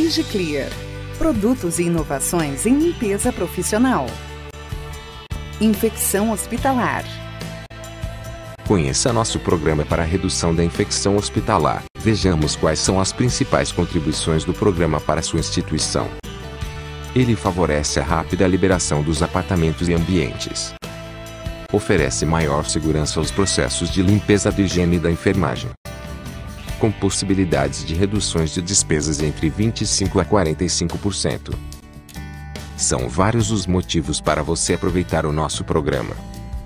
IgiClear. Produtos e inovações em limpeza profissional. Infecção hospitalar. Conheça nosso programa para redução da infecção hospitalar. Vejamos quais são as principais contribuições do programa para sua instituição. Ele favorece a rápida liberação dos apartamentos e ambientes. Oferece maior segurança aos processos de limpeza de higiene da enfermagem. Com possibilidades de reduções de despesas entre 25% a 45%. São vários os motivos para você aproveitar o nosso programa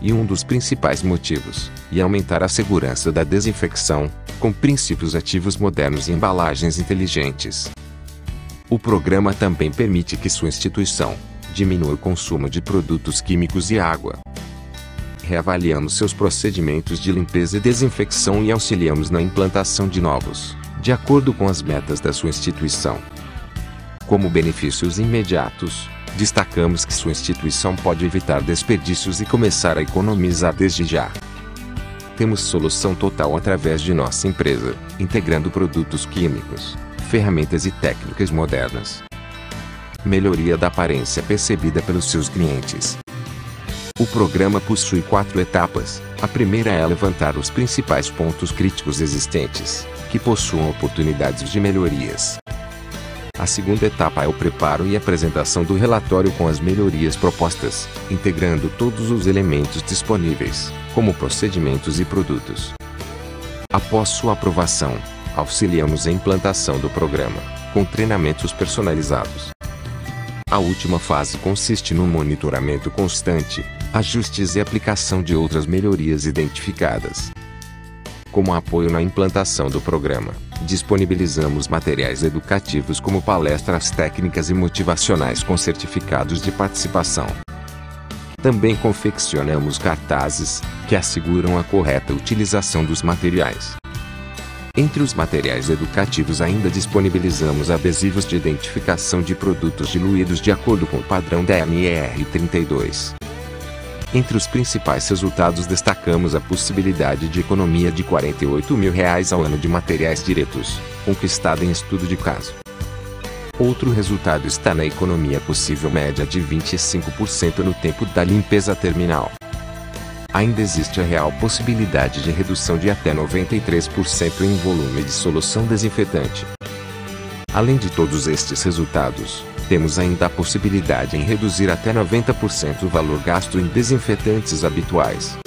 e um dos principais motivos, e aumentar a segurança da desinfecção, com princípios ativos modernos e embalagens inteligentes. O programa também permite que sua instituição diminua o consumo de produtos químicos e água. Reavaliamos seus procedimentos de limpeza e desinfecção e auxiliamos na implantação de novos, de acordo com as metas da sua instituição. Como benefícios imediatos, destacamos que sua instituição pode evitar desperdícios e começar a economizar desde já. Temos solução total através de nossa empresa, integrando produtos químicos, ferramentas e técnicas modernas. Melhoria da aparência percebida pelos seus clientes. O programa possui quatro etapas. A primeira é levantar os principais pontos críticos existentes, que possuam oportunidades de melhorias. A segunda etapa é o preparo e apresentação do relatório com as melhorias propostas, integrando todos os elementos disponíveis, como procedimentos e produtos. Após sua aprovação, auxiliamos a implantação do programa, com treinamentos personalizados. A última fase consiste no monitoramento constante, ajustes e aplicação de outras melhorias identificadas. Como apoio na implantação do programa, disponibilizamos materiais educativos como palestras técnicas e motivacionais com certificados de participação. Também confeccionamos cartazes, que asseguram a correta utilização dos materiais. Entre os materiais educativos ainda disponibilizamos adesivos de identificação de produtos diluídos de acordo com o padrão da NR32. Entre os principais resultados destacamos a possibilidade de economia de 48 mil reais ao ano de materiais diretos, conquistada em estudo de caso. Outro resultado está na economia possível média de 25% no tempo da limpeza terminal. Ainda existe a real possibilidade de redução de até 93% em volume de solução desinfetante. Além de todos estes resultados, temos ainda a possibilidade em reduzir até 90% o valor gasto em desinfetantes habituais.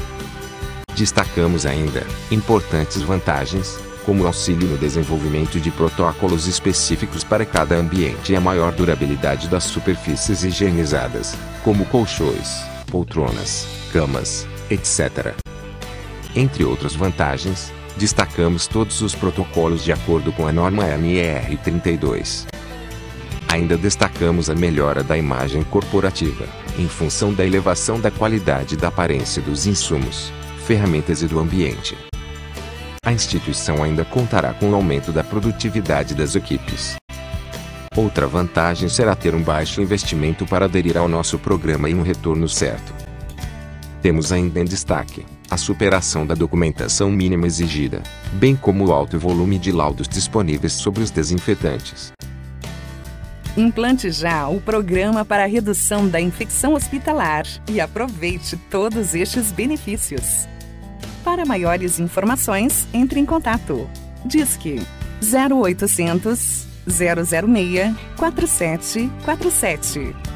Destacamos ainda importantes vantagens, como o auxílio no desenvolvimento de protocolos específicos para cada ambiente e a maior durabilidade das superfícies higienizadas, como colchões, poltronas, camas, etc. Entre outras vantagens, destacamos todos os protocolos de acordo com a norma NR 32. Ainda destacamos a melhora da imagem corporativa, em função da elevação da qualidade da aparência dos insumos, ferramentas e do ambiente. A instituição ainda contará com o aumento da produtividade das equipes. Outra vantagem será ter um baixo investimento para aderir ao nosso programa e um retorno certo. Temos ainda em destaque a superação da documentação mínima exigida, bem como o alto volume de laudos disponíveis sobre os desinfetantes. Implante já o programa para a redução da infecção hospitalar e aproveite todos estes benefícios. Para maiores informações, entre em contato. Disque 0800 006 4747.